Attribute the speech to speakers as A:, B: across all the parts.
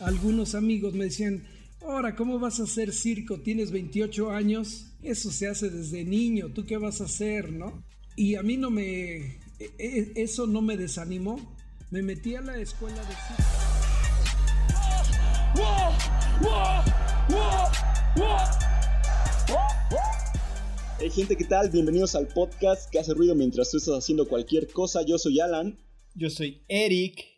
A: algunos amigos me decían, ahora, ¿cómo vas a hacer circo? Tienes 28 años, eso se hace desde niño, ¿tú qué vas a hacer, no? Y a mí no me, e, e, eso no me desanimó, me metí a la escuela de circo.
B: Hey gente, ¿qué tal? Bienvenidos al podcast que hace ruido mientras tú estás haciendo cualquier cosa. Yo soy Alan.
C: Yo soy Eric.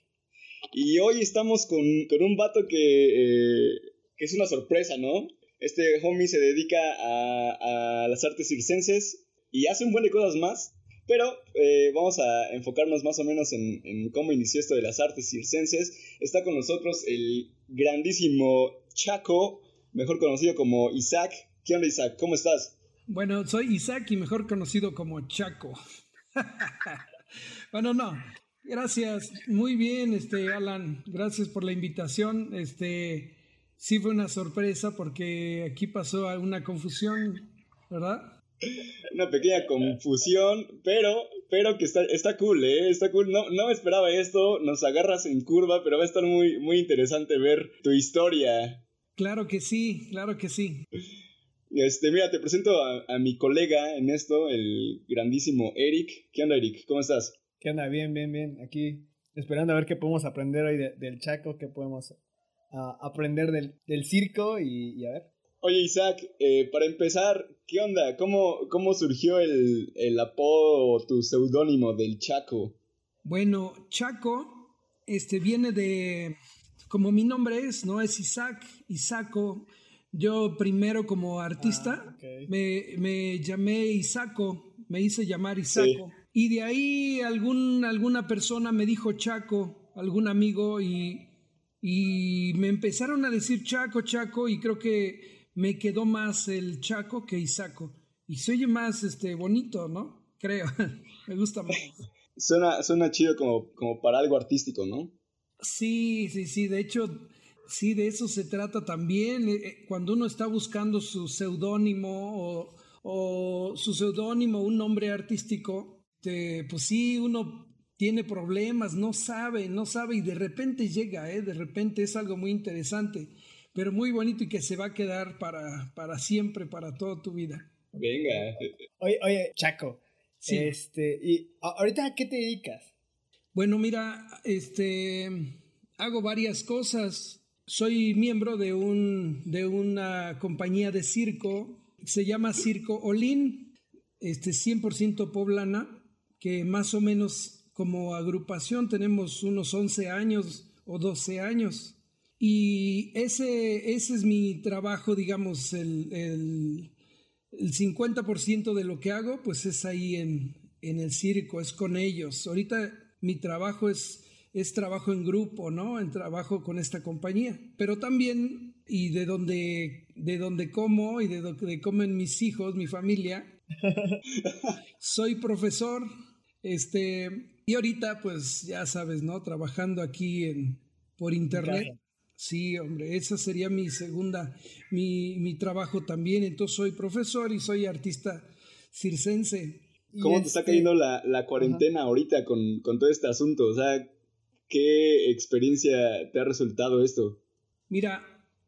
B: Y hoy estamos con, un vato que, eh, que, es una sorpresa, ¿no? Este homie se dedica a, las artes circenses y hace un buen de cosas más. Pero eh, vamos a enfocarnos más o menos en, en, cómo inició esto de las artes circenses. Está con nosotros el grandísimo Chaco, mejor conocido como Isaac. ¿Qué onda, Isaac? ¿Cómo estás?
A: Bueno, soy Isaac y mejor conocido como Chaco. bueno, no, Gracias, muy bien, este Alan, gracias por la invitación. Este sí fue una sorpresa porque aquí pasó una confusión, ¿verdad?
B: Una pequeña confusión, pero pero que está, está cool, ¿eh? Está cool. No, no me esperaba esto, nos agarras en curva, pero va a estar muy, muy interesante ver tu historia.
A: Claro que sí, claro que sí.
B: Este, mira, te presento a, a mi colega en esto, el grandísimo Eric. ¿Qué onda, Eric? ¿Cómo estás?
C: ¿Qué onda? Bien, bien, bien. Aquí esperando a ver qué podemos aprender hoy del Chaco, qué podemos ah, aprender del, circo y, a ver.
B: Oye, Isaac, eh, para empezar, ¿qué onda? ¿Cómo, cómo surgió el, el apodo o tu seudónimo del Chaco?
A: Bueno, Chaco este, viene de, como mi nombre es, ¿no? Es Isaac, Isaco. Yo primero como artista ah, me, me, llamé Isaco, me hice llamar Isaco. Y de ahí algún, alguna persona me dijo Chaco, algún amigo, y, y me empezaron a decir Chaco, Chaco, y creo que me quedó más el Chaco que Isaco. Y se oye más este, bonito, ¿no? Creo, me gusta más.
B: Suena, suena chido como, como para algo artístico, ¿no?
A: Sí, sí, sí, de hecho, sí, de eso se trata también. Eh, eh, cuando uno está buscando su seudónimo o, o su seudónimo, un nombre artístico, este, pues sí, uno tiene problemas, no sabe, no sabe y de repente llega, ¿eh? de repente es algo muy interesante, pero muy bonito y que se va a quedar para, para siempre, para toda tu vida.
B: Venga.
C: Oye, oye Chaco, este, ¿y ahorita a qué te dedicas?
A: Bueno, mira, este, hago varias cosas. Soy miembro de, un, de una compañía de circo, se llama Circo Olin, este, 100% poblana que más o menos como agrupación tenemos unos 11 años o 12 años. Y ese, ese es mi trabajo, digamos, el, el, el 50% de lo que hago, pues es ahí en, en, el circo, es con ellos. Ahorita mi trabajo es, es trabajo en grupo, ¿no? En trabajo con esta compañía. Pero también, y de donde, de donde como y de donde comen mis hijos, mi familia, soy profesor este, y ahorita, pues ya sabes, ¿no? Trabajando aquí en, por internet. Sí, hombre, esa sería mi segunda, mi, mi trabajo también. Entonces soy profesor y soy artista circense.
B: ¿Cómo te está este cayendo la, la cuarentena ahorita con, con todo este asunto? O sea, ¿qué experiencia te ha resultado esto?
A: Mira,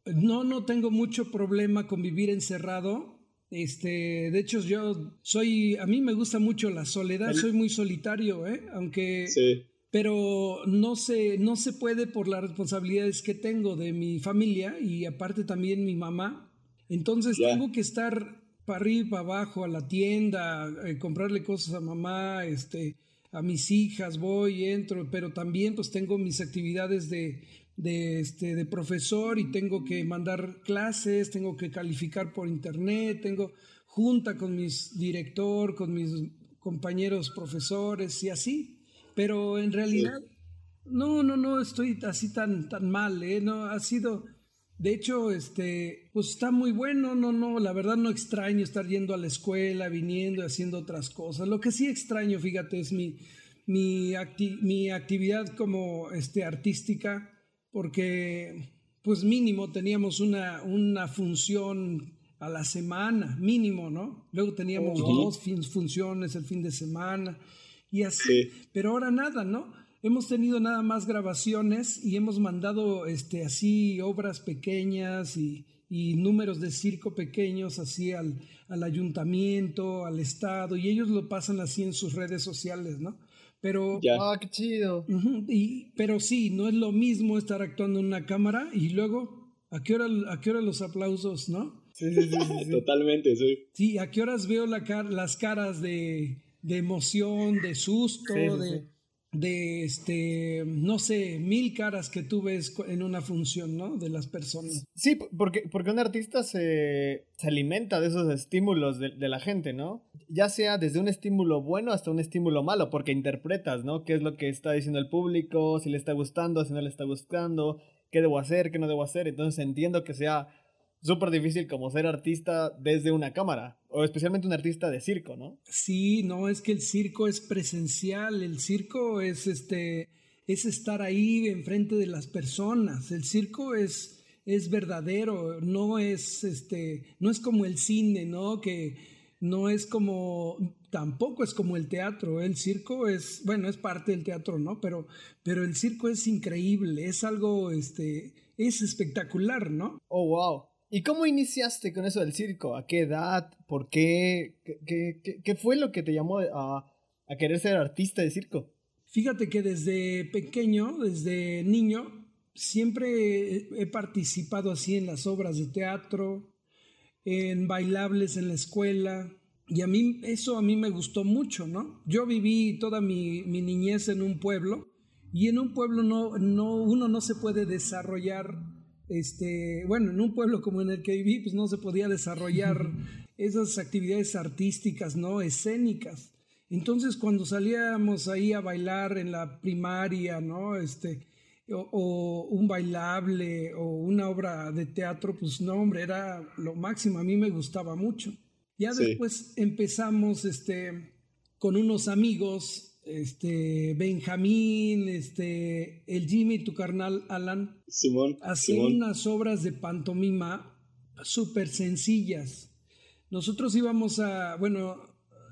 A: no, no tengo mucho problema con vivir encerrado. Este, de hecho, yo soy, a mí me gusta mucho la soledad, soy muy solitario, ¿eh? Aunque,
B: sí.
A: pero no se, no se puede por las responsabilidades que tengo de mi familia y aparte también mi mamá. Entonces tengo que estar para arriba, para abajo, a la tienda, eh, comprarle cosas a mamá, este, a mis hijas, voy, entro, pero también pues tengo mis actividades de de, este, de profesor y tengo que mandar clases, tengo que calificar por internet, tengo junta con mis director, con mis compañeros profesores y así. Pero en realidad, no, no, no estoy así tan, tan mal, ¿eh? No, ha sido, de hecho, este, pues está muy bueno, no, no, la verdad no extraño estar yendo a la escuela, viniendo haciendo otras cosas. Lo que sí extraño, fíjate, es mi, mi, mi actividad como este, artística porque pues mínimo teníamos una, una función a la semana, mínimo, ¿no? Luego teníamos dos funciones el fin de semana y así, pero ahora nada, ¿no? hemos tenido nada más grabaciones y hemos mandado este, así obras pequeñas y, y números de circo pequeños así al, al, ayuntamiento, al estado, y ellos lo pasan así en sus redes sociales, ¿no? Pero,
C: ah, qué chido.
A: y, pero sí, no es lo mismo estar actuando en una cámara y luego, ¿a qué hora, a qué hora los aplausos, no?
C: Sí, sí, sí,
B: Totalmente, sí.
A: Sí, ¿a qué horas veo la las caras de, de emoción, de susto, de de este, no sé, mil caras que tú ves en una función, ¿no? De las personas.
C: Sí, porque, porque un artista se, se alimenta de esos estímulos de, de, la gente, ¿no? Ya sea desde un estímulo bueno hasta un estímulo malo, porque interpretas, ¿no? ¿Qué es lo que está diciendo el público? Si le está gustando, si no le está gustando, qué debo hacer, qué no debo hacer. Entonces entiendo que sea súper difícil como ser artista desde una cámara, o especialmente un artista de circo, ¿no?
A: Sí, no, es que el circo es presencial, el circo es este es estar ahí enfrente de las personas, el circo es es verdadero, no es este no es como el cine, ¿no? Que no es como tampoco es como el teatro, el circo es, bueno, es parte del teatro, ¿no? Pero pero el circo es increíble, es algo este es espectacular, ¿no?
C: Oh, wow. ¿Y cómo iniciaste con eso del circo? ¿A qué edad? ¿Por qué? ¿Qué, fue lo que te llamó a, a, querer ser artista de circo?
A: Fíjate que desde pequeño, desde niño, siempre he participado así en las obras de teatro, en bailables en la escuela, y a mí eso a mí me gustó mucho, ¿no? Yo viví toda mi, mi niñez en un pueblo, y en un pueblo no, no, uno no se puede desarrollar este, bueno, en un pueblo como en el que viví, pues no se podía desarrollar esas actividades artísticas, ¿no? Escénicas. Entonces, cuando salíamos ahí a bailar en la primaria, ¿no? Este, o, un bailable o una obra de teatro, pues no, hombre, era lo máximo. A mí me gustaba mucho. Ya después empezamos, este, con unos amigos este, Benjamín, este, el Jimmy, tu carnal Alan,
B: Simón,
A: hacían unas obras de pantomima súper sencillas. Nosotros íbamos a, bueno,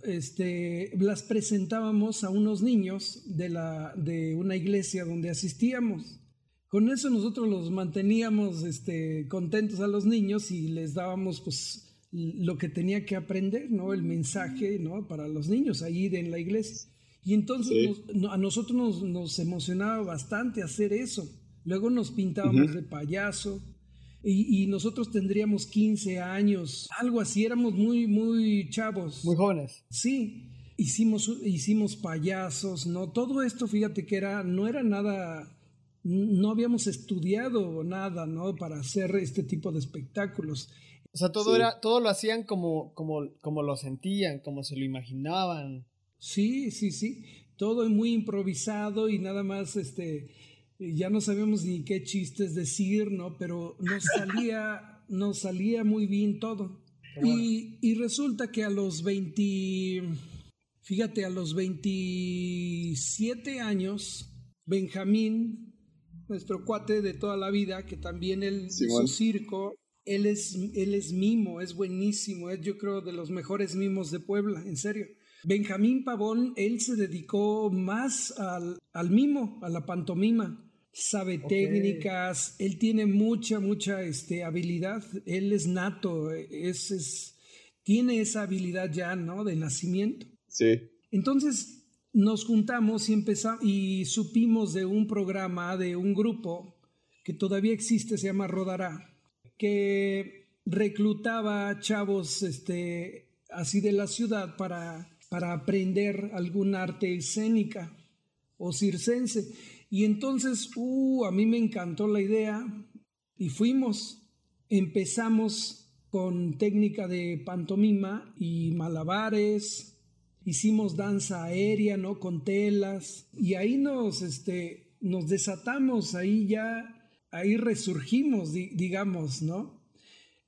A: este, las presentábamos a unos niños de, la, de una iglesia donde asistíamos. Con eso nosotros los manteníamos este, contentos a los niños y les dábamos pues lo que tenía que aprender, ¿no? El mensaje, ¿no? Para los niños ahí en la iglesia. Y entonces a nosotros nos, emocionaba bastante hacer eso. Luego nos pintábamos de payaso y, nosotros tendríamos 15 años, algo así, éramos muy, muy chavos.
C: Muy jóvenes.
A: Sí, hicimos, hicimos payasos, ¿no? Todo esto, fíjate que era, no era nada, no habíamos estudiado nada, ¿no? Para hacer este tipo de espectáculos.
C: O sea, todo, era, todo lo hacían como, como, como lo sentían, como se lo imaginaban.
A: Sí, sí, sí. Todo muy improvisado y nada más, este, ya no sabemos ni qué chistes decir, ¿no? Pero nos salía, nos salía muy bien todo. Y, y, resulta que a los 20, fíjate, a los 27 años, Benjamín, nuestro cuate de toda la vida, que también él, su circo, él es, él es mimo, es buenísimo, es yo creo de los mejores mimos de Puebla, en serio. Benjamín Pavón, él se dedicó más al, al mimo, a la pantomima. Sabe técnicas, él tiene mucha, mucha este, habilidad. Él es nato, es, es, tiene esa habilidad ya, ¿no? De nacimiento.
B: Sí.
A: Entonces nos juntamos y empezamos y supimos de un programa, de un grupo que todavía existe, se llama Rodará, que reclutaba chavos este, así de la ciudad para para aprender algún arte escénica o circense. Y entonces, uh, a mí me encantó la idea y fuimos. Empezamos con técnica de pantomima y malabares, hicimos danza aérea, ¿no? Con telas, y ahí nos, este, nos desatamos, ahí ya, ahí resurgimos, digamos, ¿no?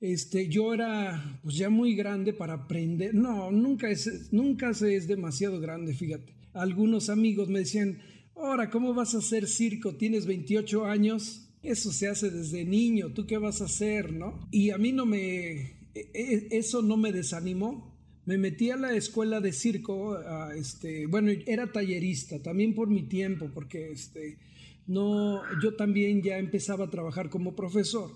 A: Este, yo era pues ya muy grande para aprender. No, nunca es, nunca se es demasiado grande, fíjate. Algunos amigos me decían, ahora, ¿cómo vas a hacer circo? Tienes 28 años. Eso se hace desde niño. ¿Tú qué vas a hacer, no? Y a mí no me, e, e, eso no me desanimó me metí a la escuela de circo, este, bueno, era tallerista, también por mi tiempo, porque este, no, yo también ya empezaba a trabajar como profesor.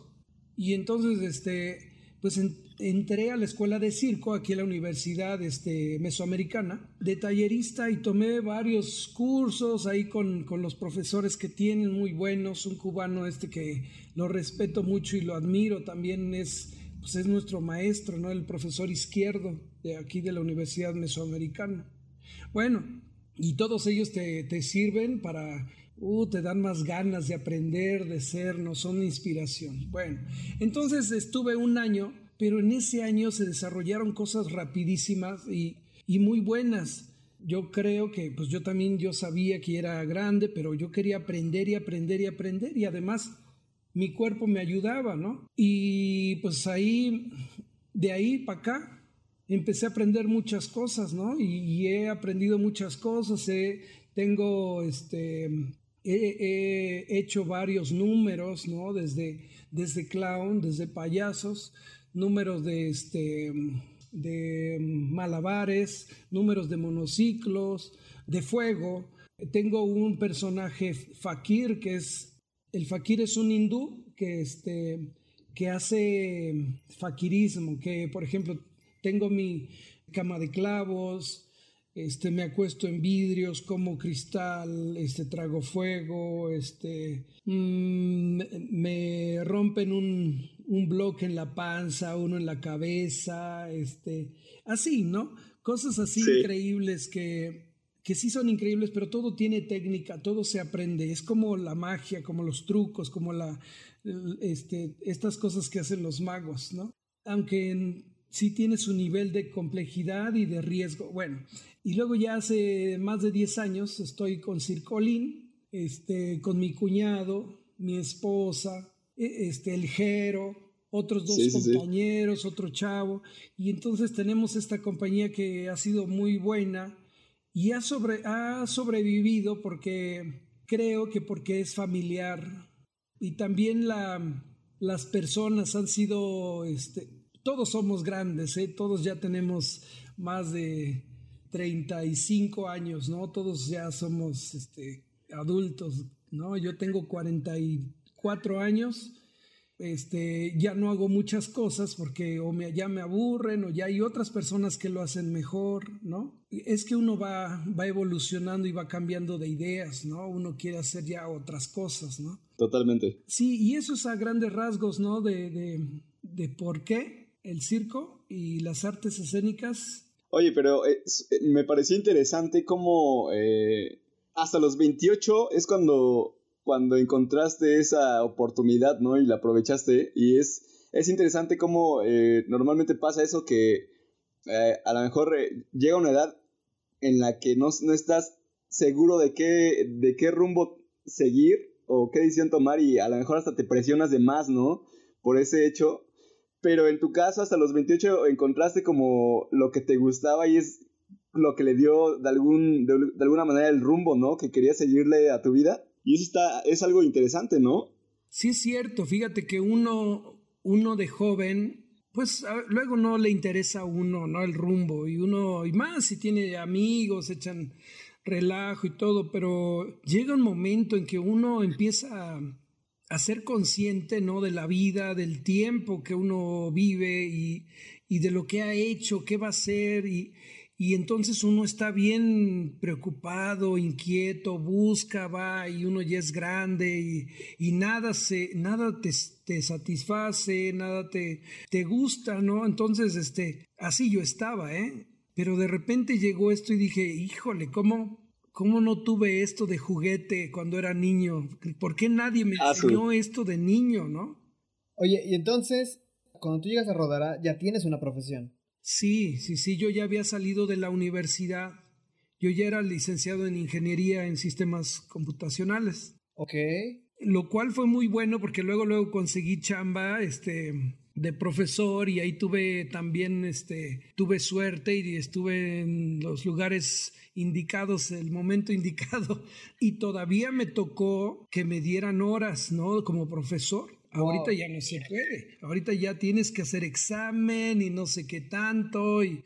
A: Y entonces, este, pues entré a la escuela de circo aquí en la Universidad este, Mesoamericana de tallerista y tomé varios cursos ahí con, con, los profesores que tienen muy buenos. Un cubano este que lo respeto mucho y lo admiro también es, pues es nuestro maestro, ¿no? El profesor izquierdo de aquí de la Universidad Mesoamericana. Bueno, y todos ellos te, te sirven para Uh, te dan más ganas de aprender, de ser, no son inspiración. Bueno, entonces estuve un año, pero en ese año se desarrollaron cosas rapidísimas y, y muy buenas. Yo creo que, pues yo también, yo sabía que era grande, pero yo quería aprender y aprender y aprender y además mi cuerpo me ayudaba, ¿no? Y pues ahí, de ahí para acá, empecé a aprender muchas cosas, ¿no? Y, he aprendido muchas cosas, tengo este, he, hecho varios números, ¿no? Desde, desde clown, desde payasos, números de, este, de malabares, números de monociclos, de fuego. Tengo un personaje fakir que es, el fakir es un hindú que, este, que hace fakirismo, que por ejemplo tengo mi cama de clavos, este, me acuesto en vidrios, como cristal, este, trago fuego, este, mm, me rompen un, un, bloque en la panza, uno en la cabeza, este, así, ¿no? Cosas así increíbles que, que sí son increíbles, pero todo tiene técnica, todo se aprende, es como la magia, como los trucos, como la, este, estas cosas que hacen los magos, ¿no? Aunque sí tiene su nivel de complejidad y de riesgo. Bueno, y luego ya hace más de 10 años estoy con Circolín, este, con mi cuñado, mi esposa, e, este, el Jero, otros dos compañeros, otro chavo, y entonces tenemos esta compañía que ha sido muy buena y ha, sobre, ha sobrevivido porque creo que porque es familiar. Y también la, las personas han sido este, todos somos grandes, ¿eh? todos ya tenemos más de 35 años, ¿no? Todos ya somos este, adultos, ¿no? Yo tengo 44 años, este, ya no hago muchas cosas porque o me, ya me aburren o ya hay otras personas que lo hacen mejor, ¿no? Es que uno va, va evolucionando y va cambiando de ideas, ¿no? Uno quiere hacer ya otras cosas, ¿no?
B: Totalmente.
A: Sí, y eso es a grandes rasgos, ¿no? De, de, de por qué el circo y las artes escénicas.
B: Oye, pero eh, me pareció interesante cómo eh, hasta los 28 es cuando, cuando encontraste esa oportunidad, ¿no? Y la aprovechaste. Y es, es interesante cómo eh, normalmente pasa eso que a lo mejor llega una edad en la que no, no estás seguro de qué, de qué rumbo seguir o qué decisión tomar y a lo mejor hasta te presionas de más, ¿no? Por ese hecho pero en tu caso hasta los 28 encontraste como lo que te gustaba y es lo que le dio de, algún, de, alguna manera el rumbo, ¿no? Que querías seguirle a tu vida. Y eso está, es algo interesante, ¿no?
A: Sí es cierto, fíjate que uno, uno de joven, pues luego no le interesa a uno, ¿no? El rumbo y uno, y más si tiene amigos, echan relajo y todo, pero llega un momento en que uno empieza a a ser consciente ¿no? de la vida, del tiempo que uno vive y, de lo que ha hecho, qué va a hacer y, entonces uno está bien preocupado, inquieto, busca, va y uno ya es grande y, nada, se, nada te, te, satisface, nada te, te gusta, ¿no? Entonces, este, así yo estaba, ¿eh? Pero de repente llegó esto y dije, híjole, ¿cómo, ¿Cómo no tuve esto de juguete cuando era niño? ¿Por qué nadie me ah, enseñó esto de niño, no?
C: Oye, y entonces, cuando tú llegas a Rodara, ya tienes una profesión.
A: Sí, sí, sí, yo ya había salido de la universidad. Yo ya era licenciado en ingeniería en sistemas computacionales.
C: Ok.
A: Lo cual fue muy bueno porque luego, luego conseguí chamba, este, de profesor y ahí tuve también, este, tuve suerte y estuve en los lugares indicados, el momento indicado y todavía me tocó que me dieran horas, ¿no? Como profesor. Ahorita ya no se puede. Ahorita ya tienes que hacer examen y no sé qué tanto y,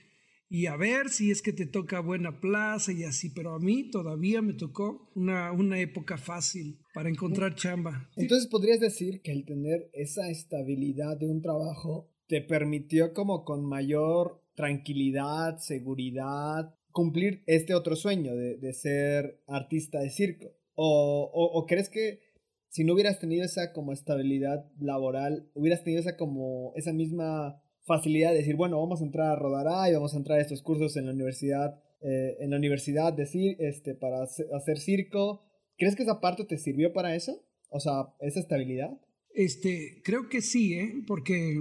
A: y a ver si es que te toca buena plaza y así, pero a mí todavía me tocó una, una época fácil para encontrar chamba.
C: Entonces podrías decir que el tener esa estabilidad de un trabajo te permitió como con mayor tranquilidad, seguridad, cumplir este otro sueño de, de ser artista de circo. O, o, o, crees que si no hubieras tenido esa como estabilidad laboral, hubieras tenido esa como esa misma facilidad de decir, bueno, vamos a entrar a Rodará y vamos a entrar a estos cursos en la universidad, eh, en la universidad de este, para hacer circo. ¿Crees que esa parte te sirvió para eso? O sea, esa estabilidad.
A: Este, creo que sí, ¿eh? porque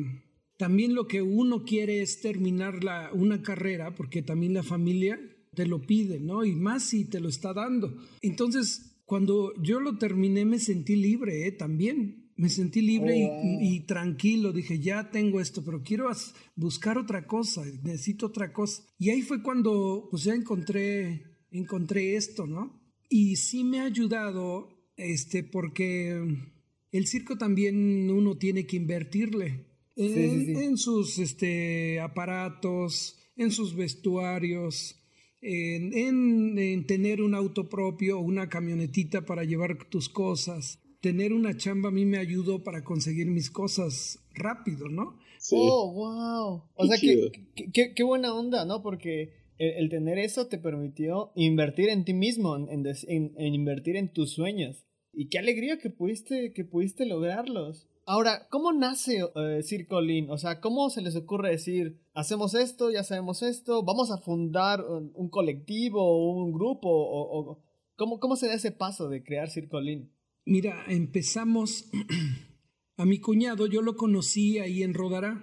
A: también lo que uno quiere es terminar la, una carrera, porque también la familia te lo pide, ¿no? Y más si te lo está dando. Entonces, cuando yo lo terminé me sentí libre, ¿eh? También. Me sentí libre y, oh, tranquilo. Dije, ya tengo esto, pero quiero buscar otra cosa, necesito otra cosa. Y ahí fue cuando pues ya encontré, encontré esto, ¿no? Y sí me ha ayudado, este, porque el circo también uno tiene que invertirle en, sus este, aparatos, en sus vestuarios, en, en, tener un auto propio o una camionetita para llevar tus cosas tener una chamba a mí me ayudó para conseguir mis cosas rápido, ¿no?
C: Oh, wow. O sea, qué, qué, buena onda, ¿no? Porque el, tener eso te permitió invertir en ti mismo, en, en, invertir en tus sueños. Y qué alegría que pudiste, que pudiste lograrlos. Ahora, ¿cómo nace Circolín? O sea, ¿cómo se les ocurre decir, hacemos esto, ya sabemos esto, vamos a fundar un, colectivo o un grupo? O, o, ¿cómo, ¿Cómo se da ese paso de crear Circolín?
A: Mira, empezamos a mi cuñado, yo lo conocí ahí en Rodará.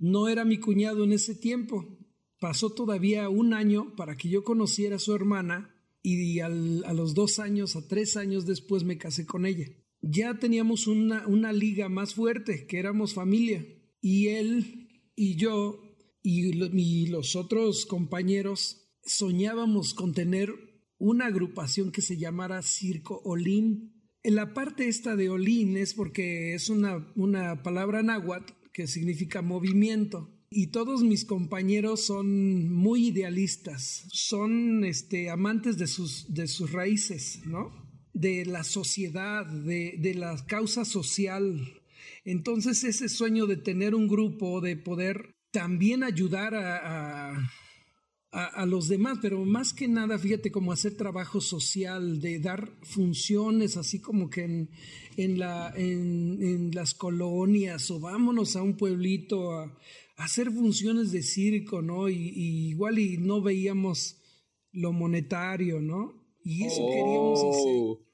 A: No era mi cuñado en ese tiempo. Pasó todavía un año para que yo conociera a su hermana y a los dos años, a tres años después me casé con ella. Ya teníamos una, una liga más fuerte, que éramos familia. Y él y yo y, y los otros compañeros soñábamos con tener una agrupación que se llamara Circo Olín la parte esta de olín es porque es una, una palabra náhuatl que significa movimiento. Y todos mis compañeros son muy idealistas, son este, amantes de sus, de sus raíces, ¿no? De la sociedad, de, de la causa social. Entonces ese sueño de tener un grupo, de poder también ayudar a, los demás, pero más que nada, fíjate, como hacer trabajo social, de dar funciones, así como que en, en, la, en, las colonias o vámonos a un pueblito a, hacer funciones de circo, ¿no? Y, igual y no veíamos lo monetario, ¿no? Y eso queríamos hacer. Oh.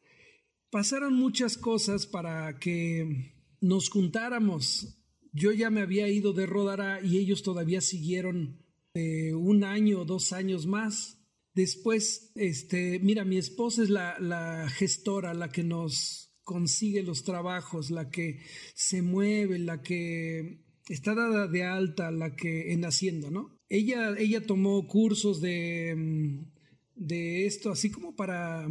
A: Pasaron muchas cosas para que nos juntáramos. Yo ya me había ido de Rodara y ellos todavía siguieron un año o dos años más. Después, este, mira, mi esposa es la, la gestora, la que nos consigue los trabajos, la que se mueve, la que está dada de alta, la que en Hacienda, ¿no? Ella, ella tomó cursos de, de esto, así como para,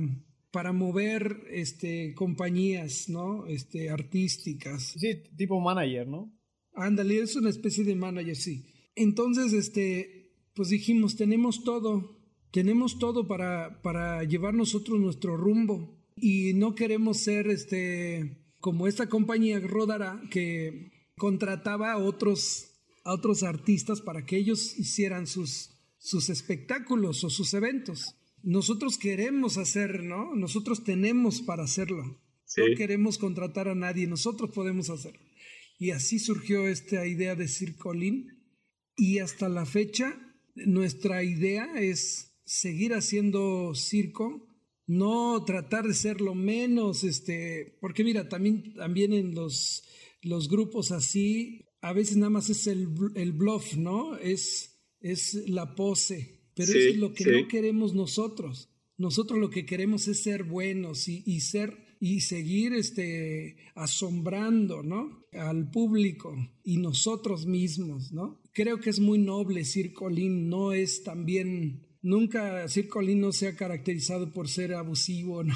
A: para mover este, compañías, ¿no? Este, artísticas.
C: Sí, tipo manager, ¿no?
A: Ándale, es una especie de manager, sí. Entonces, este, pues dijimos, tenemos todo, tenemos todo para, para llevar nosotros nuestro rumbo y no queremos ser este, como esta compañía Rodara que contrataba a otros, a otros artistas para que ellos hicieran sus, sus espectáculos o sus eventos. Nosotros queremos hacer, ¿no? Nosotros tenemos para hacerlo. No queremos contratar a nadie, nosotros podemos hacerlo. Y así surgió esta idea de Circolín y hasta la fecha, nuestra idea es seguir haciendo circo, no tratar de ser lo menos, este, porque mira, también, también en los, los grupos así, a veces nada más es el, el bluff, ¿no? Es, es la pose, pero eso es lo que no queremos nosotros. Nosotros lo que queremos es ser buenos y, y ser y seguir este, asombrando ¿no? Al público y nosotros mismos. ¿no? Creo que es muy noble Circolín, no es también... Nunca Circolín no se ha caracterizado por ser abusivo, ¿no?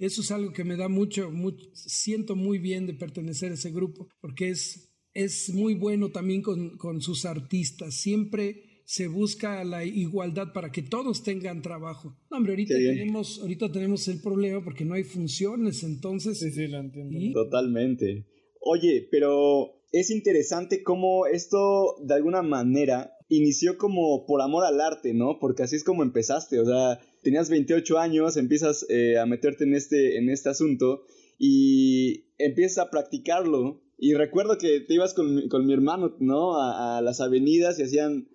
A: Eso es algo que me da mucho, mucho, siento muy bien de pertenecer a ese grupo, porque es, es muy bueno también con, con sus artistas. Siempre se busca la igualdad para que todos tengan trabajo. No, hombre, ahorita tenemos, ahorita tenemos el problema porque no hay funciones, entonces.
C: Sí, sí, lo entiendo.
B: Totalmente. Oye, pero es interesante cómo esto de alguna manera inició como por amor al arte, ¿no? Porque así es como empezaste, o sea, tenías 28 años, empiezas eh, a meterte en este, en este asunto y empiezas a practicarlo. Y recuerdo que te ibas con, mi hermano, ¿no? A, las avenidas y hacían,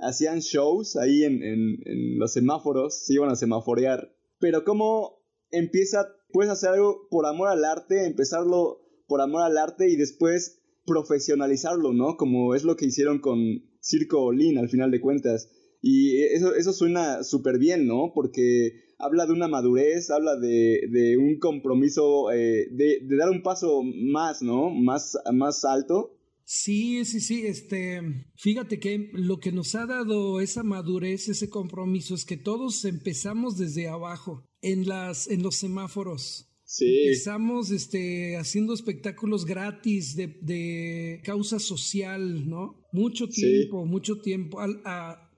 B: hacían shows ahí en, en, los semáforos, se iban a semaforear. Pero cómo empieza, puedes hacer algo por amor al arte, empezarlo por amor al arte y después profesionalizarlo, ¿no? Como es lo que hicieron con Circo Olin al final de cuentas. Y eso, eso suena súper bien, ¿no? Porque habla de una madurez, habla de, un compromiso, eh, de, dar un paso más, ¿no? Más, más alto.
A: Sí, sí, sí, este, fíjate que lo que nos ha dado esa madurez, ese compromiso, es que todos empezamos desde abajo, en las, en los semáforos.
B: Sí.
A: Empezamos este, haciendo espectáculos gratis de, causa social, ¿no? Mucho tiempo, mucho tiempo.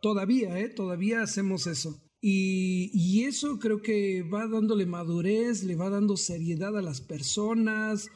A: todavía, ¿eh? Todavía hacemos eso. Y, eso creo que va dándole madurez, le va dando seriedad a las personas.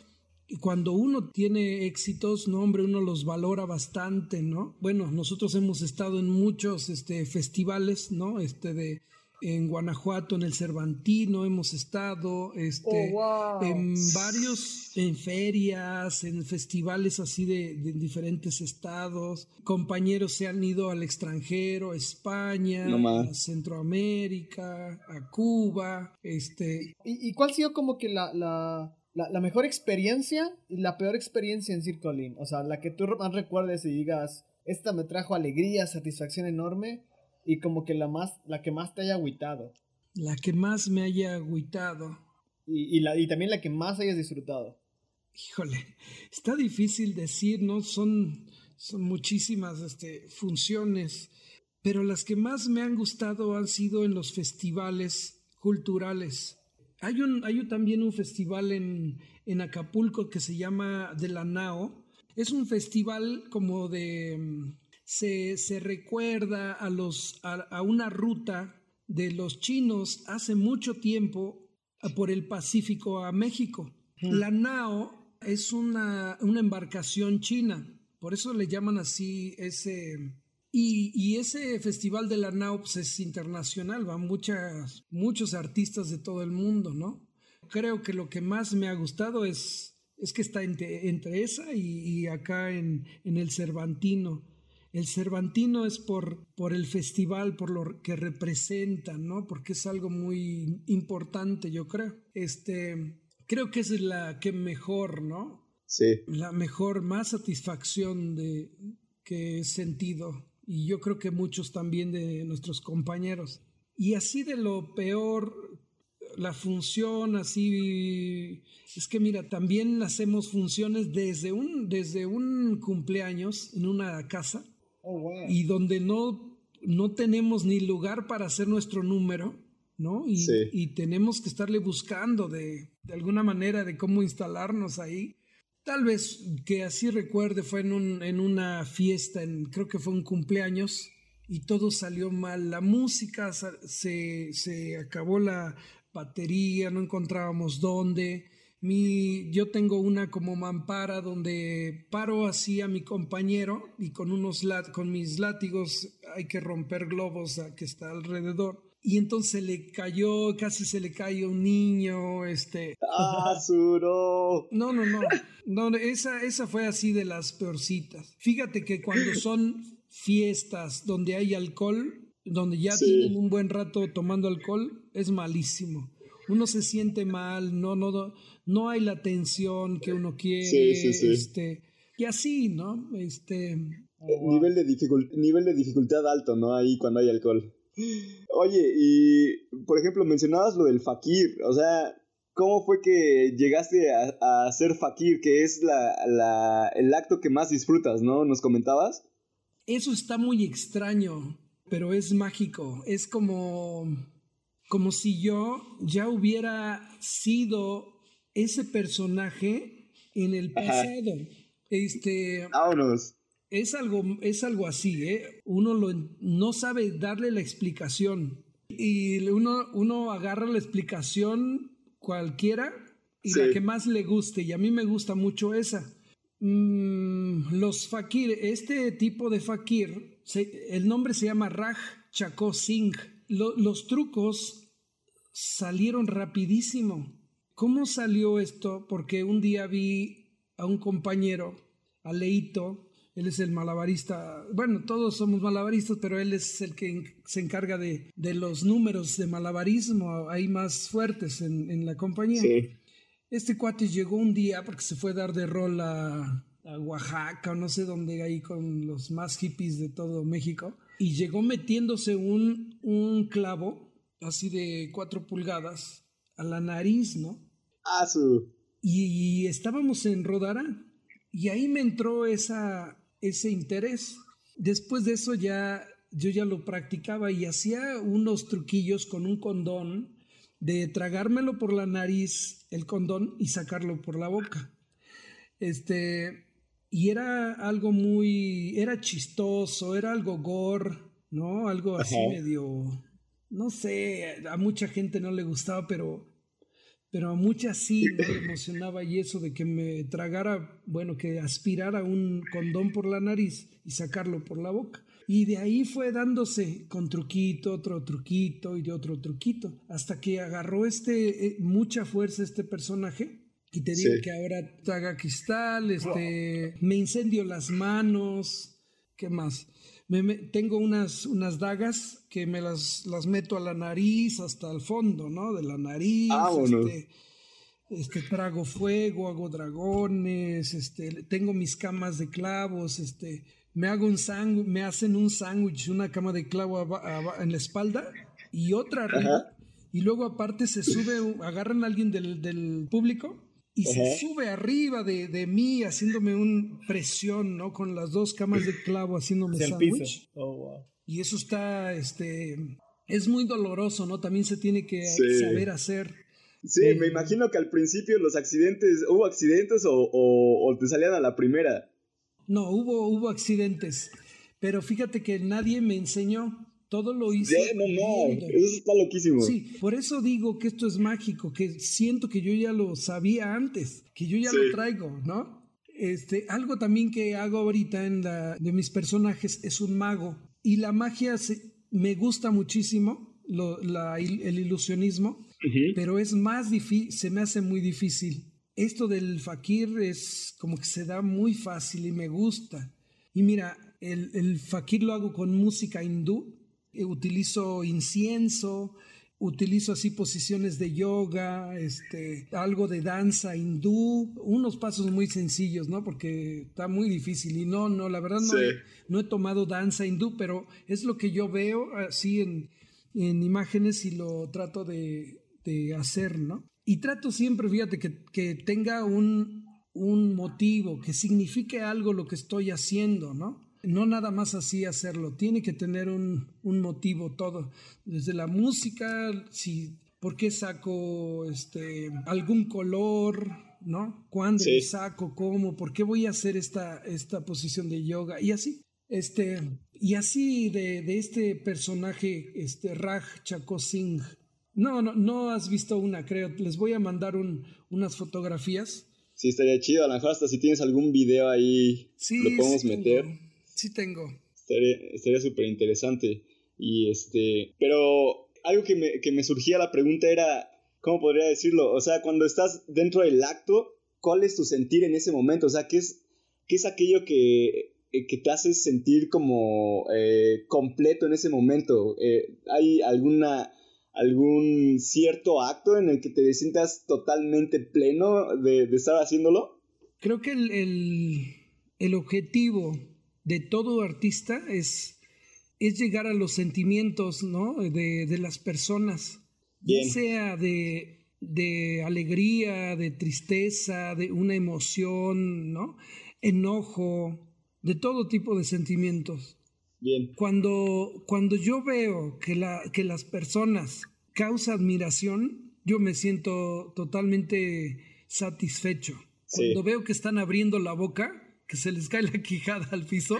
A: Y cuando uno tiene éxitos, no, hombre, uno los valora bastante, ¿no? Bueno, nosotros hemos estado en muchos este, festivales, ¿no? Este de en Guanajuato, en el Cervantino, hemos estado este,
C: oh,
A: en varios, en ferias, en festivales así de, diferentes estados. Compañeros se han ido al extranjero, a España, a Centroamérica, a Cuba. Este.
C: ¿Y, cuál ha sido como que la, la, la, mejor experiencia y la peor experiencia en Circolín? O sea, la que tú más recuerdes y digas, esta me trajo alegría, satisfacción enorme y como que la más, la que más te haya agüitado.
A: La que más me haya agüitado.
C: Y, la, y también la que más hayas disfrutado.
A: Híjole, está difícil decir, ¿no? Son, son muchísimas este, funciones, pero las que más me han gustado han sido en los festivales culturales. Hay, un, hay también un festival en, en Acapulco que se llama De la Nao. Es un festival como de se, recuerda a, los, a, una ruta de los chinos hace mucho tiempo por el Pacífico a México. La Nao es una, una, embarcación china, por eso le llaman así ese... Y, ese festival de la Nao pues, es internacional, van muchas, muchos artistas de todo el mundo, ¿no? Creo que lo que más me ha gustado es, es que está entre, entre esa y, acá en, en el Cervantino el Cervantino es por, por el festival, por lo que representa, ¿no? Porque es algo muy importante, yo creo. Este, creo que esa es la que mejor, ¿no?
B: Sí.
A: La mejor, más satisfacción de, que he sentido. Y yo creo que muchos también de nuestros compañeros. Y así de lo peor, la función, así. Es que mira, también hacemos funciones desde un, desde un cumpleaños en una casa
C: Oh,
A: y donde no, no tenemos ni lugar para hacer nuestro número, ¿no? Y, y tenemos que estarle buscando de, de, alguna manera de cómo instalarnos ahí. Tal vez que así recuerde fue en, un, en una fiesta, en, creo que fue un cumpleaños, y todo salió mal. La música se, se acabó la batería, no encontrábamos dónde mi, yo tengo una como mampara donde paro así a mi compañero y con, unos con mis látigos hay que romper globos que está alrededor. Y entonces le cayó, casi se le cayó un niño, este...
B: ¡Ah, suro!
A: No, no, no, no, esa, esa fue así de las peorcitas. Fíjate que cuando son fiestas donde hay alcohol, donde ya tienen un buen rato tomando alcohol, es malísimo. Uno se siente mal, no, no, no hay la tensión que uno quiere, este, y así, ¿no? Este,
B: eh, nivel, de nivel de dificultad alto, ¿no? Ahí cuando hay alcohol. Oye, y por ejemplo, mencionabas lo del fakir, o sea, ¿cómo fue que llegaste a, a ser fakir, que es la, la, el acto que más disfrutas, ¿no? ¿Nos comentabas?
A: Eso está muy extraño, pero es mágico, es como, como si yo ya hubiera sido ese personaje en el pasado. Este.
B: Vámonos.
A: Es algo, es algo así, ¿eh? Uno lo, no sabe darle la explicación. Y uno, uno agarra la explicación cualquiera y la que más le guste. Y a mí me gusta mucho esa. Mm, los fakir, este tipo de fakir, el nombre se llama Raj Chako Singh. los trucos salieron rapidísimo. ¿Cómo salió esto? Porque un día vi a un compañero, a Leito, él es el malabarista, bueno, todos somos malabaristas, pero él es el que se encarga de, los números de malabarismo, hay más fuertes en, en la compañía. Sí. Este cuate llegó un día porque se fue a dar de rol a, Oaxaca o no sé dónde, ahí con los más hippies de todo México. Y llegó metiéndose un, un clavo, así de cuatro pulgadas, a la nariz, ¿no?
B: Ah, su.
A: Y, estábamos en Rodara. Y ahí me entró esa, ese interés. Después de eso ya yo ya lo practicaba y hacía unos truquillos con un condón de tragármelo por la nariz el condón y sacarlo por la boca. Este, y era algo muy, era chistoso, era algo gore, ¿no? Algo así medio, no sé, a mucha gente no le gustaba, pero, pero a muchas sí me emocionaba y eso de que me tragara, bueno, que aspirara un condón por la nariz y sacarlo por la boca. Y de ahí fue dándose con truquito, otro truquito y otro truquito, hasta que agarró este, eh, mucha fuerza este personaje. Y te digo que ahora traga cristal, este, me incendio las manos, ¿qué más? Me, tengo unas, unas dagas que me las, las meto a la nariz hasta el fondo, ¿no? De la nariz. Ah, este, este, trago fuego, hago dragones, este, tengo mis camas de clavos, este, me hago un sándwich, me hacen un sándwich, una cama de clavo en la espalda y otra arriba. Y luego aparte se sube, agarran a alguien del, público y se sube arriba de, mí haciéndome una presión, ¿no? Con las dos camas de clavo haciéndome sándwich. Oh, y eso está, este, es muy doloroso, ¿no? También se tiene que saber hacer.
B: Sí, me imagino que al principio los accidentes, hubo accidentes o, o te salían a la primera.
A: No, hubo, hubo accidentes, pero fíjate que nadie me enseñó. Todo lo hice.
B: no, no, eso está loquísimo.
A: Sí, por eso digo que esto es mágico, que siento que yo ya lo sabía antes, que yo ya lo traigo, ¿no? Este, algo también que hago ahorita en la, de mis personajes es un mago. Y la magia me gusta muchísimo, el ilusionismo, pero es más difícil, se me hace muy difícil esto del fakir es como que se da muy fácil y me gusta. Y mira, el, el fakir lo hago con música hindú, utilizo incienso, utilizo así posiciones de yoga, este, algo de danza hindú, unos pasos muy sencillos, ¿no? Porque está muy difícil y no, no, la verdad no, he, no he tomado danza hindú, pero es lo que yo veo así en, en imágenes y lo trato de, de hacer, ¿no? Y trato siempre, fíjate, que, tenga un, un, motivo, que signifique algo lo que estoy haciendo, ¿no? No nada más así hacerlo, tiene que tener un, un motivo todo. Desde la música, si, ¿por qué saco este, algún color? ¿No? ¿Cuándo saco? ¿Cómo? ¿Por qué voy a hacer esta, esta posición de yoga? Y así. Este, y así de, de este personaje, este Raj Chako Singh, no, no, no has visto una, creo. Les voy a mandar un, unas fotografías.
B: Sí, estaría chido. A lo mejor hasta si tienes algún video ahí, lo podemos meter.
A: Sí tengo.
B: Estaría súper interesante. Y este, pero algo que me, que me surgía la pregunta era, ¿cómo podría decirlo? O sea, cuando estás dentro del acto, ¿cuál es tu sentir en ese momento? O sea, ¿qué es, qué es aquello que, que te hace sentir como eh, completo en ese momento? Eh, ¿Hay alguna algún cierto acto en el que te sientas totalmente pleno de, estar haciéndolo?
A: Creo que el, objetivo de todo artista es, es llegar a los sentimientos ¿no? de, las personas, ya sea de, de, alegría, de tristeza, de una emoción, ¿no? enojo, de todo tipo de sentimientos. Cuando, cuando yo veo que, la, que las personas causan admiración, yo me siento totalmente satisfecho. Cuando veo que están abriendo la boca, que se les cae la quijada al piso.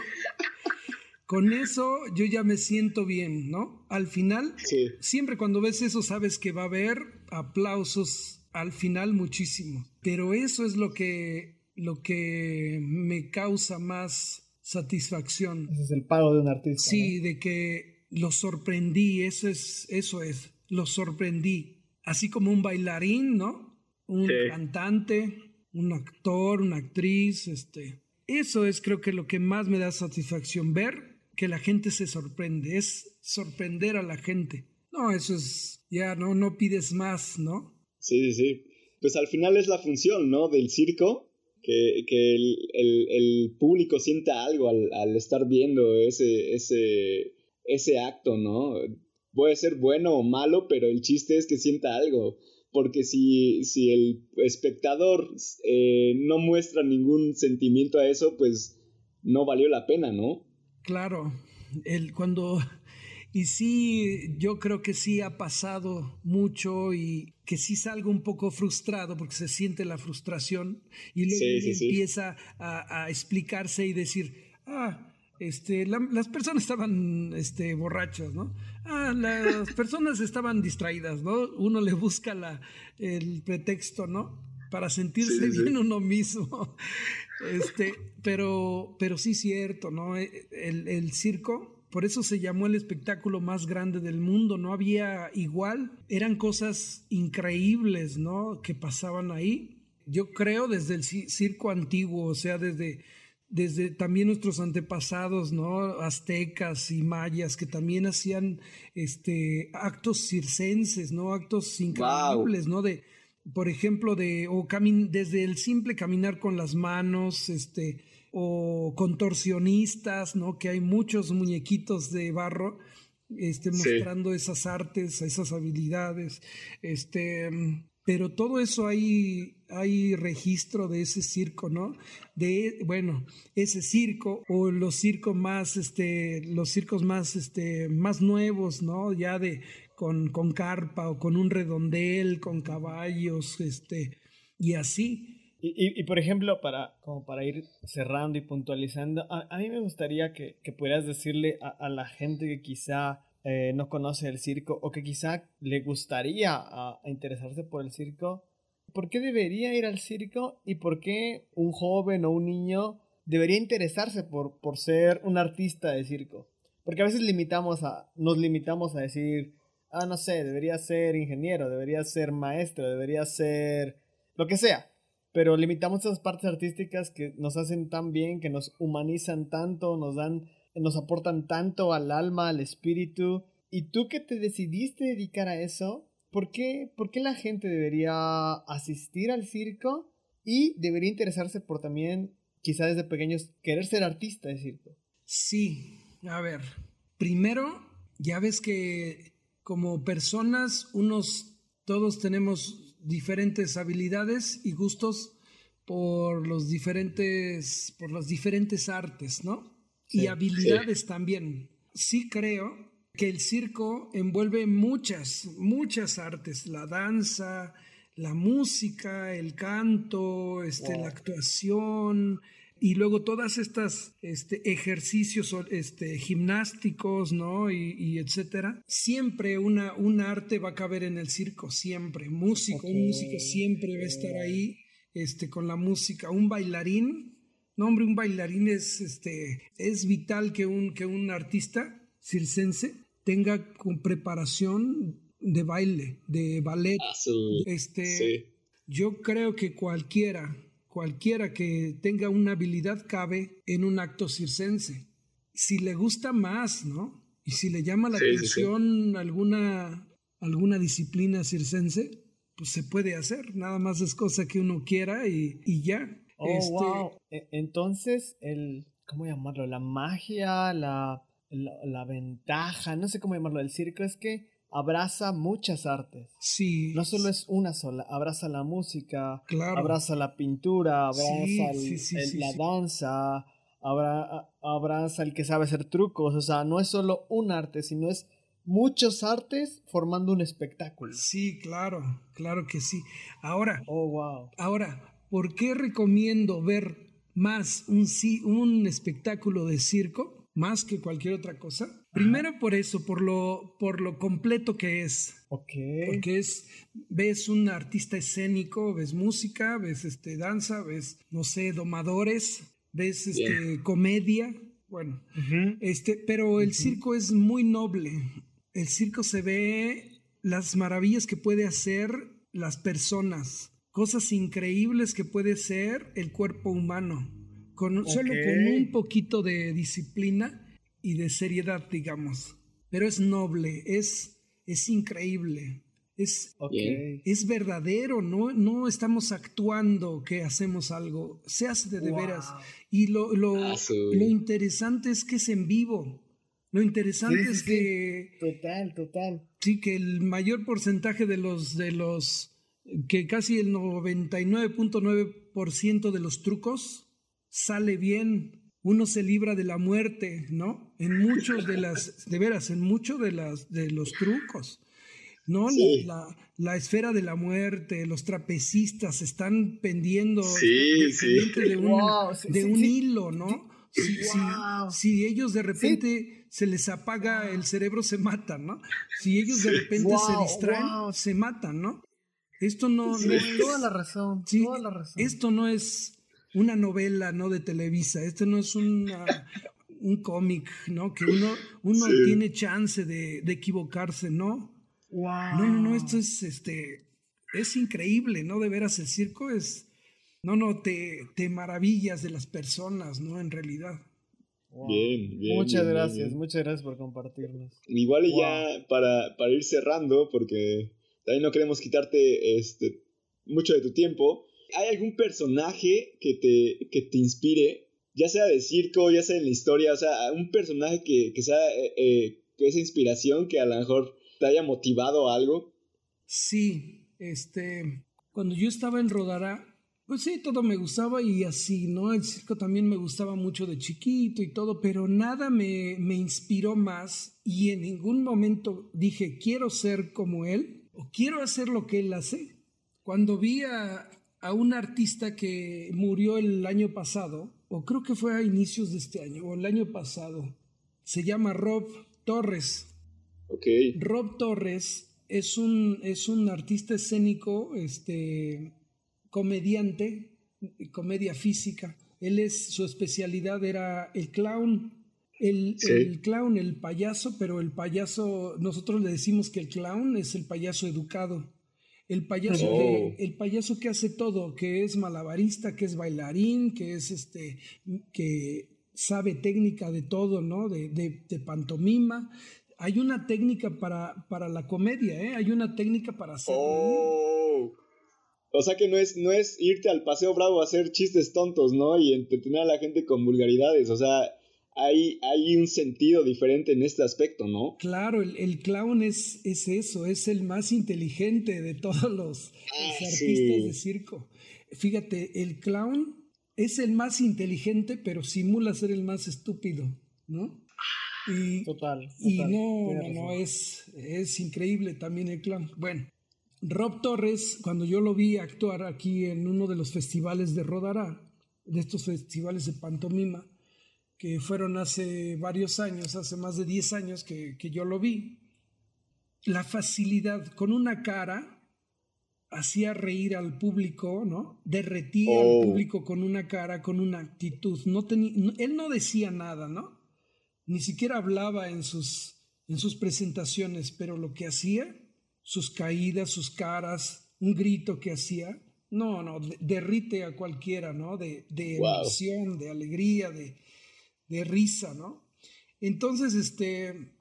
A: Con eso yo ya me siento bien, ¿no? Al final, siempre cuando ves eso sabes que va a haber aplausos al final muchísimo. Pero eso es lo que, lo que me causa más satisfacción.
C: Ese es el pago de un artista.
A: Sí, de que lo sorprendí, eso es, eso es, lo sorprendí. Así como un bailarín, ¿no? Un cantante, un actor, una actriz, este. Eso es creo que lo que más me da satisfacción, ver que la gente se sorprende, es sorprender a la gente. No, eso es, ya no, no pides más, ¿no?
B: Sí, sí, sí. Pues al final es la función, ¿no? Del circo, que, que el, el, el, público sienta algo al, al, estar viendo ese, ese, ese acto, ¿no? Puede ser bueno o malo, pero el chiste es que sienta algo. Porque si, si el espectador eh, no muestra ningún sentimiento a eso, pues no valió la pena, ¿no?
A: Claro, el, cuando y sí, yo creo que sí ha pasado mucho y que sí salgo un poco frustrado porque se siente la frustración y luego empieza a, explicarse y decir, ah, este, las personas estaban este, borrachas, ¿no? Ah, las personas estaban distraídas, ¿no? Uno le busca la, el pretexto, ¿no? Para sentirse bien uno mismo. Este, pero, pero sí cierto, ¿no? El, el circo por eso se llamó el espectáculo más grande del mundo. No había igual. Eran cosas increíbles, ¿no? Que pasaban ahí. Yo creo desde el circo antiguo, o sea, desde, desde también nuestros antepasados, ¿no? Aztecas y mayas, que también hacían este, actos circenses, ¿no? Actos increíbles, ¿no? De, por ejemplo, de, o desde el simple caminar con las manos, este, o contorsionistas, ¿no? Que hay muchos muñequitos de barro este, mostrando esas artes, esas habilidades. Este, pero todo eso hay, hay registro de ese circo, ¿no? De, bueno, ese circo o los circos más, este, los circos más, este, más nuevos, ¿no? Ya de, con, con carpa o con un redondel, con caballos, este, y así.
C: Y, por ejemplo, para, como para ir cerrando y puntualizando, a, mí me gustaría que, que pudieras decirle a, la gente que quizá eh, no conoce el circo o que quizá le gustaría a, interesarse por el circo, ¿por qué debería ir al circo y por qué un joven o un niño debería interesarse por, por ser un artista de circo? Porque a veces limitamos a, nos limitamos a decir, ah, no sé, debería ser ingeniero, debería ser maestro, debería ser lo que sea pero limitamos esas partes artísticas que nos hacen tan bien, que nos humanizan tanto, nos dan, nos aportan tanto al alma, al espíritu. Y tú que te decidiste dedicar a eso, ¿por qué, ¿por qué la gente debería asistir al circo y debería interesarse por también, quizá desde pequeños, querer ser artista de circo?
A: Sí, a ver, primero, ya ves que como personas, unos, todos tenemos diferentes habilidades y gustos por los diferentes, por las diferentes artes, ¿no? Y habilidades también. Sí creo que el circo envuelve muchas, muchas artes, la danza, la música, el canto, este, la actuación, y luego todas estas este, ejercicios este, gimnásticos, ¿no? Y, etcétera. Siempre una, un arte va a caber en el circo, siempre. Músico, un músico siempre va a estar ahí este, con la música. Un bailarín, no hombre, un bailarín es, este, es vital que un, que un artista circense tenga con preparación de baile, de ballet. Ah, este, Yo creo que cualquiera Cualquiera que tenga una habilidad cabe en un acto circense. Si le gusta más, ¿no? Y si le llama la atención alguna alguna disciplina circense, pues se puede hacer. Nada más es cosa que uno quiera y, ya.
C: Oh, este wow. E, entonces, el, ¿cómo llamarlo? La magia, la, la, la, ventaja, no sé cómo llamarlo, del circo es que abraza muchas artes.
A: Sí.
C: No solo es una sola, abraza la música, abraza la pintura, abraza la danza, abraza el que sabe hacer trucos, o sea, no es solo un arte, sino es muchos artes formando un espectáculo.
A: Sí, claro, claro que sí. Ahora,
C: oh wow.
A: Ahora, ¿por qué recomiendo ver más un, un espectáculo de circo, más que cualquier otra cosa. Primero por eso, por lo, por lo completo que es.
C: Ok.
A: Porque es, ves un artista escénico, ves música, ves este, danza, ves, no sé, domadores, ves este, comedia. Bueno, este, pero el circo es muy noble. El circo se ve las maravillas que puede hacer las personas, cosas increíbles que puede ser el cuerpo humano. Con, Solo con un poquito de disciplina y de seriedad, digamos. Pero es noble, es, es increíble. Es, es verdadero, no, no estamos actuando que hacemos algo, se hace de, de veras. Y lo, lo, ah, lo, interesante es que es en vivo. Lo interesante es que.
C: Total, total.
A: Sí, que el mayor porcentaje de los. De los que casi el 99.9% de los trucos sale bien uno se libra de la muerte, ¿no? En muchos de las, de veras, en muchos de las, de los trucos, ¿no? La, la, esfera de la muerte, los trapecistas están pendiendo de un, de un hilo, ¿no? Si, si, ellos de repente se les apaga el cerebro, se matan, ¿no? Si ellos de repente se distraen, se matan, ¿no? Esto no, no
C: es... Toda la razón, toda la razón.
A: Esto no es una novela, ¿no? De Televisa. Este no es un cómic, ¿no? Que uno, uno tiene chance de, equivocarse, ¿no?
C: Wow.
A: No, no, no, esto es, este, es increíble, ¿no? De veras, el circo es, no, no, te, te maravillas de las personas, ¿no? En realidad.
B: Bien, bien.
C: Muchas gracias, muchas gracias por compartirnos.
B: Igual y ya para, para ir cerrando, porque también no queremos quitarte este, mucho de tu tiempo, ¿hay algún personaje que te, que te inspire? Ya sea de circo, ya sea en la historia, o sea, un personaje que, que sea eh, eh, que esa inspiración que a lo mejor te haya motivado a algo.
A: Sí, este, cuando yo estaba en Rodará, pues sí, todo me gustaba y así, ¿no? El circo también me gustaba mucho de chiquito y todo, pero nada me, me inspiró más y en ningún momento dije, quiero ser como él o quiero hacer lo que él hace. Cuando vi a, a un artista que murió el año pasado, o creo que fue a inicios de este año, o el año pasado. Se llama Rob Torres.
B: Ok.
A: Rob Torres es un, es un artista escénico, este, comediante, comedia física. Él es, su especialidad era el clown. El, el, clown, el payaso, pero el payaso, nosotros le decimos que el clown es el payaso educado. El payaso, que, el payaso que hace todo, que es malabarista, que es bailarín, que es este, que sabe técnica de todo, ¿no? De, de, pantomima. Hay una técnica para, para la comedia, ¿eh? Hay una técnica para hacer.
B: Oh. O sea que no es, no es irte al Paseo Bravo a hacer chistes tontos, ¿no? Y entretener a la gente con vulgaridades. O sea, hay, hay un sentido diferente en este aspecto, ¿no?
A: Claro, el, clown es, es, eso, es el más inteligente de todos los, ah, artistas de circo. Fíjate, el clown es el más inteligente, pero simula ser el más estúpido, ¿no?
C: Y, total,
A: Y no, no, no, es, es increíble también el clown. Bueno, Rob Torres, cuando yo lo vi actuar aquí en uno de los festivales de Rodará, de estos festivales de pantomima, que fueron hace varios años, hace más de 10 años que, yo lo vi, la facilidad con una cara hacía reír al público, ¿no? Derretía al oh. público con una cara, con una actitud. No él no decía nada, ¿no? Ni siquiera hablaba en sus, en sus presentaciones, pero lo que hacía, sus caídas, sus caras, un grito que hacía, no, no, derrite a cualquiera, ¿no? De, de emoción, de alegría, de, de risa, ¿no? Entonces, este,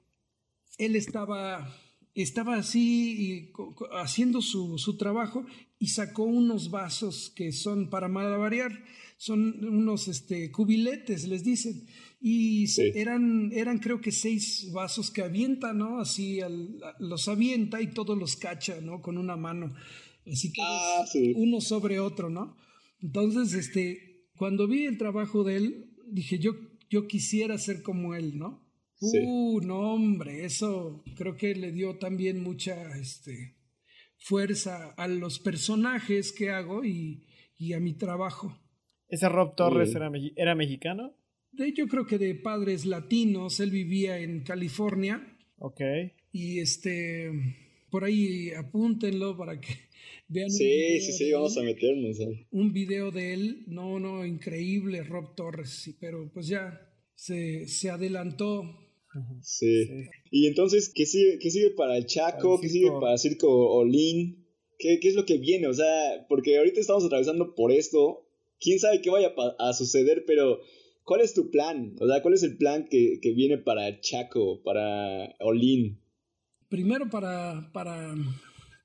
A: él estaba, estaba así haciendo su, trabajo y sacó unos vasos que son para malavariar, son unos este, cubiletes, les dicen, y eran, eran creo que seis vasos que avienta, ¿no? Así los avienta y todos los cacha, ¿no? Con una mano. Así que ah, uno sobre otro, ¿no? Entonces, este, cuando vi el trabajo de él, dije, yo yo quisiera ser como él, ¿no? Uh, no, hombre, eso creo que le dio también mucha este, fuerza a los personajes que hago y, a mi trabajo.
C: ¿Ese Rob Torres era, era mexicano?
A: De, yo creo que de padres latinos, él vivía en California.
C: Ok.
A: Y este, por ahí apúntenlo para que vean.
B: Sí, sí, sí, vamos a meternos ahí.
A: Un video de él, no, no, increíble, Rob Torres, sí, pero pues ya se, se adelantó.
B: Sí. Y entonces, ¿qué sigue, qué sigue para el Chaco? ¿Qué sigue para Circo Olin? ¿Qué, ¿Qué es lo que viene? O sea, porque ahorita estamos atravesando por esto. Quién sabe qué vaya a suceder, pero ¿cuál es tu plan? O sea, ¿cuál es el plan que, que viene para Chaco, para Olin?
A: Primero para, para,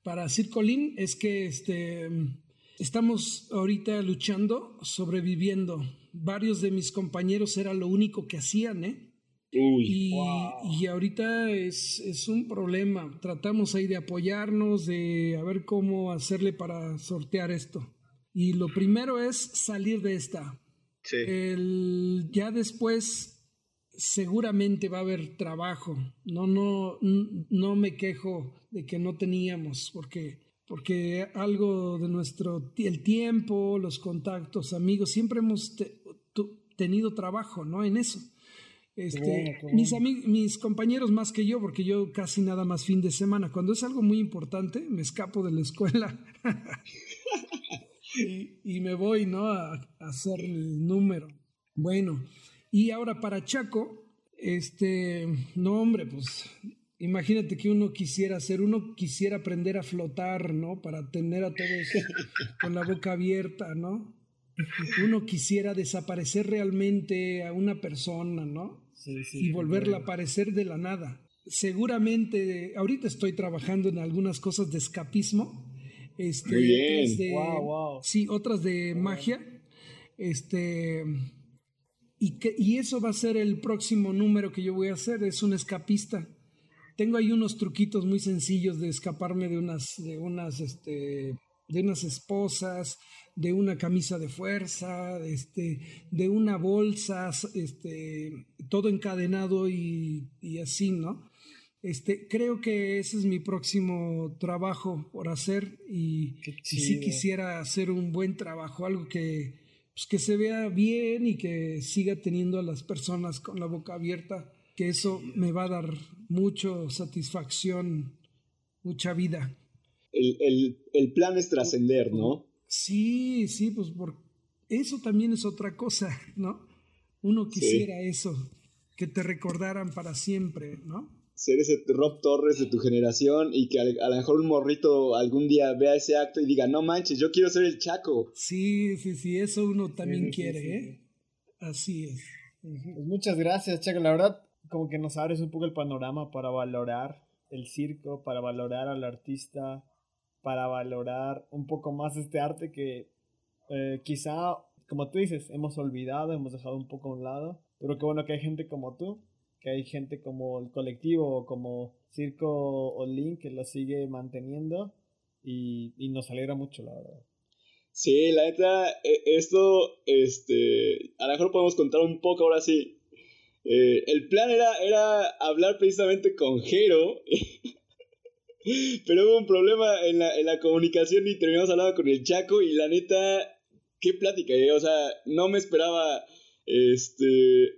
A: para Circolín es que este, estamos ahorita luchando, sobreviviendo. Varios de mis compañeros era lo único que hacían, ¿eh?
B: Uy,
A: y, y ahorita es, es, un problema. Tratamos ahí de apoyarnos, de a ver cómo hacerle para sortear esto. Y lo primero es salir de esta.
B: Sí.
A: El, ya después seguramente va a haber trabajo. No, no, no me quejo de que no teníamos, porque, porque algo de nuestro, el tiempo, los contactos, amigos, siempre hemos tenido trabajo, ¿no? En eso. Este, mis, mis compañeros más que yo, porque yo casi nada más fin de semana. Cuando es algo muy importante, me escapo de la escuela y, y, me voy, ¿no? A, a hacer el número. Bueno, y ahora para Chaco, este, no hombre, pues imagínate que uno quisiera hacer, uno quisiera aprender a flotar, ¿no? Para tener a todos con la boca abierta, ¿no? Uno quisiera desaparecer realmente a una persona, ¿no?
C: Sí, sí,
A: y volverla a aparecer de la nada. Seguramente, ahorita estoy trabajando en algunas cosas de escapismo. Este,
B: Muy bien.
A: Otras de,
C: wow, wow.
A: Sí, otras de magia. Este y, que, y eso va a ser el próximo número que yo voy a hacer, es un escapista. Tengo ahí unos truquitos muy sencillos de escaparme de unas, de unas, este, de unas esposas, de una camisa de fuerza, este, de una bolsa, este, todo encadenado y, y así, ¿no? Este, creo que ese es mi próximo trabajo por hacer y, y sí quisiera hacer un buen trabajo, algo que, pues que se vea bien y que siga teniendo a las personas con la boca abierta, que eso me va a dar mucho satisfacción, mucha vida.
B: El, el, el plan es trascender, ¿no?
A: Sí, sí, pues por eso también es otra cosa, ¿no? Uno quisiera sí. eso, que te recordaran para siempre, ¿no?
B: Ser ese Rob Torres de tu generación y que a, a, lo mejor un morrito algún día vea ese acto y diga, no manches, yo quiero ser el Chaco.
A: Sí, sí, sí, eso uno también sí, quiere, sí, ¿eh? Así es.
C: Pues muchas gracias, Chaco. La verdad, como que nos abres un poco el panorama para valorar el circo, para valorar al artista, para valorar un poco más este arte que eh, quizá, como tú dices, hemos olvidado, hemos dejado un poco a un lado, pero qué bueno que hay gente como tú que hay gente como el colectivo, como Circo Olin que lo sigue manteniendo y, y, nos alegra mucho, la verdad.
B: Sí, la neta, esto, este, a lo mejor podemos contar un poco ahora sí. Eh, el plan era, era hablar precisamente con Jero, pero hubo un problema en la, en la comunicación y terminamos hablando con el Chaco y la neta, qué plática, ¿eh? o sea, no me esperaba, este,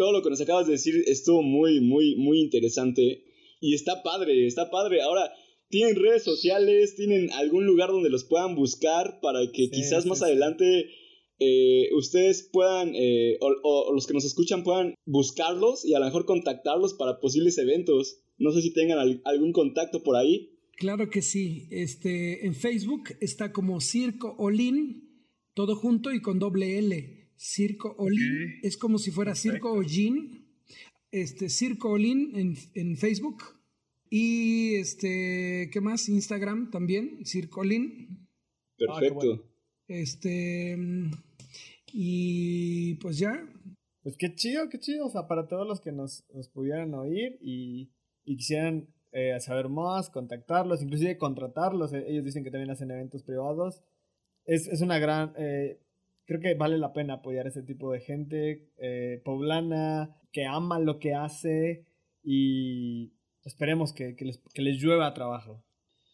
B: todo lo que nos acabas de decir estuvo muy, muy, muy interesante. Y está padre, está padre. Ahora, ¿tienen redes sociales? ¿Tienen algún lugar donde los puedan buscar para que sí, quizás sí, más sí. adelante eh, ustedes puedan, eh, o, o, los que nos escuchan puedan buscarlos y a lo mejor contactarlos para posibles eventos? No sé si tengan al, algún contacto por ahí.
A: Claro que sí. Este, en Facebook está como Circo Olin, todo junto y con doble L. Circo Olin, okay. es como si fuera Perfecto. Circo Olin, este, Circo Olin en, en, Facebook. Y este, ¿qué más? Instagram también, Circo Olin.
B: Perfecto. Ah, bueno.
A: Este, y pues ya.
C: Pues qué chido, qué chido. O sea, para todos los que nos, nos pudieran oír y, y quisieran eh, saber más, contactarlos, inclusive contratarlos. Eh, ellos dicen que también hacen eventos privados. Es, es una gran. Eh, creo que vale la pena apoyar a ese tipo de gente eh, poblana que ama lo que hace y esperemos que, que, les, que les llueva trabajo.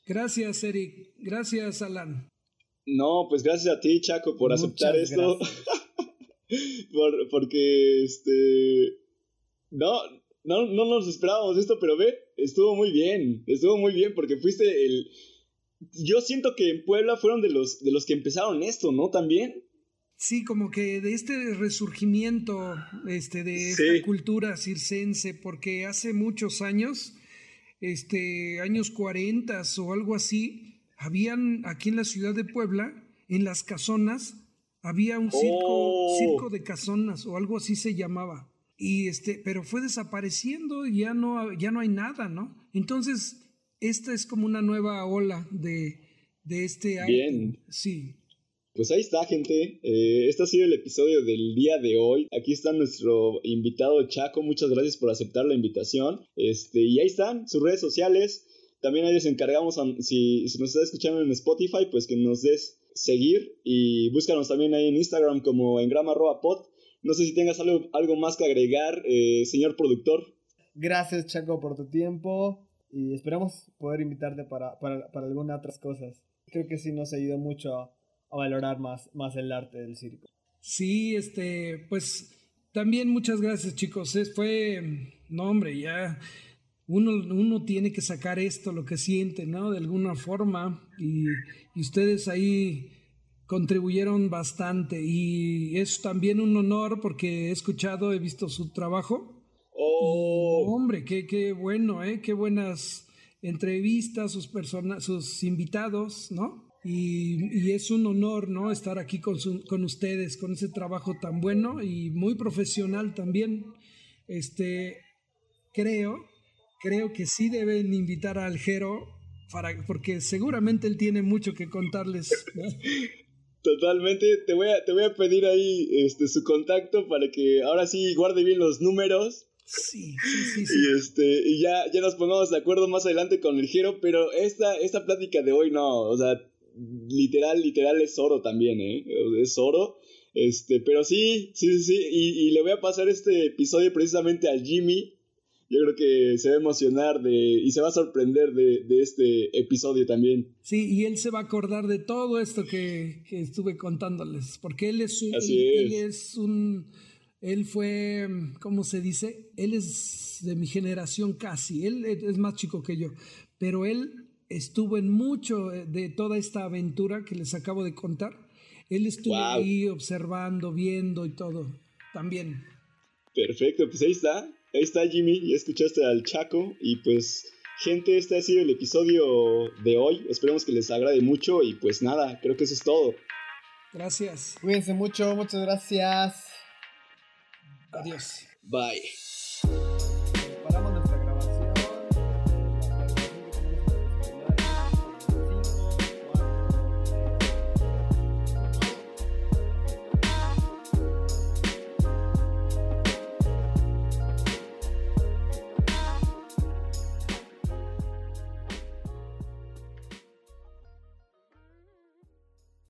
A: Gracias, Eric. Gracias, Alan.
B: No, pues gracias a ti, Chaco, por aceptar esto. por, porque, este... No, no, no nos esperábamos esto, pero ve, estuvo muy bien, estuvo muy bien porque fuiste el... Yo siento que en Puebla fueron de los, de los que empezaron esto, ¿no? También.
A: Sí, como que de este resurgimiento este, de esta cultura circense, porque hace muchos años, este, años 40 o algo así, habían aquí en la ciudad de Puebla, en las casonas, había un circo, oh. circo de casonas o algo así se llamaba. Y este, pero fue desapareciendo y ya no, ya no hay nada, ¿no? Entonces, esta es como una nueva ola de, de este
B: año. Bien.
A: Sí.
B: Pues ahí está, gente. Eh, este ha sido el episodio del día de hoy. Aquí está nuestro invitado Chaco. Muchas gracias por aceptar la invitación. Este, y ahí están sus redes sociales. También ahí les encargamos, si, si nos estás escuchando en Spotify, pues que nos des seguir y búscanos también ahí en Instagram como en pod. No sé si tengas algo, algo más que agregar, eh, señor productor.
C: Gracias, Chaco, por tu tiempo y esperamos poder invitarte para, para, para algunas otras cosas. Creo que sí nos ha ayudado mucho a valorar más, más el arte del circo.
A: Sí, este, pues también muchas gracias chicos. Fue, no hombre, ya uno, uno tiene que sacar esto, lo que siente, ¿no? De alguna forma. Y, ustedes ahí contribuyeron bastante. Y es también un honor porque he escuchado, he visto su trabajo.
B: Oh.
A: hombre, qué, qué bueno, ¿eh? Qué buenas entrevistas, sus, personas, sus invitados, ¿no? Y, es un honor, ¿no? Estar aquí con, con ustedes, con ese trabajo tan bueno y muy profesional también. Este, creo, creo que sí deben invitar a Aljero para, porque seguramente él tiene mucho que contarles.
B: Totalmente, te voy a, te voy a pedir ahí este, su contacto para que ahora sí guarde bien los números.
A: Sí, sí, sí,
B: Y, este, y ya, ya nos pongamos de acuerdo más adelante con el Jero, pero esta, esta plática de hoy no, o sea, literal, literal es oro también, ¿eh? Es oro. Este, pero sí, sí, sí, Y, le voy a pasar este episodio precisamente a Jimmy. Yo creo que se va a emocionar de, y se va a sorprender de, este episodio también.
A: Sí, y él se va a acordar de todo esto que, estuve contándoles, porque él es un,
B: él,
A: es un, él fue, ¿cómo se dice? Él es de mi generación casi, él es más chico que yo, pero él estuvo en mucho eh, de toda esta aventura que les acabo de contar. Él estuvo ahí observando, viendo y todo, también.
B: Perfecto, pues ahí está, ahí está Jimmy, ya escuchaste al Chaco y pues gente, este ha sido el episodio de hoy, esperemos que les agrade mucho y pues nada, creo que eso es todo.
A: Gracias.
C: Cuídense mucho, muchas gracias.
A: Adiós.
B: Bye.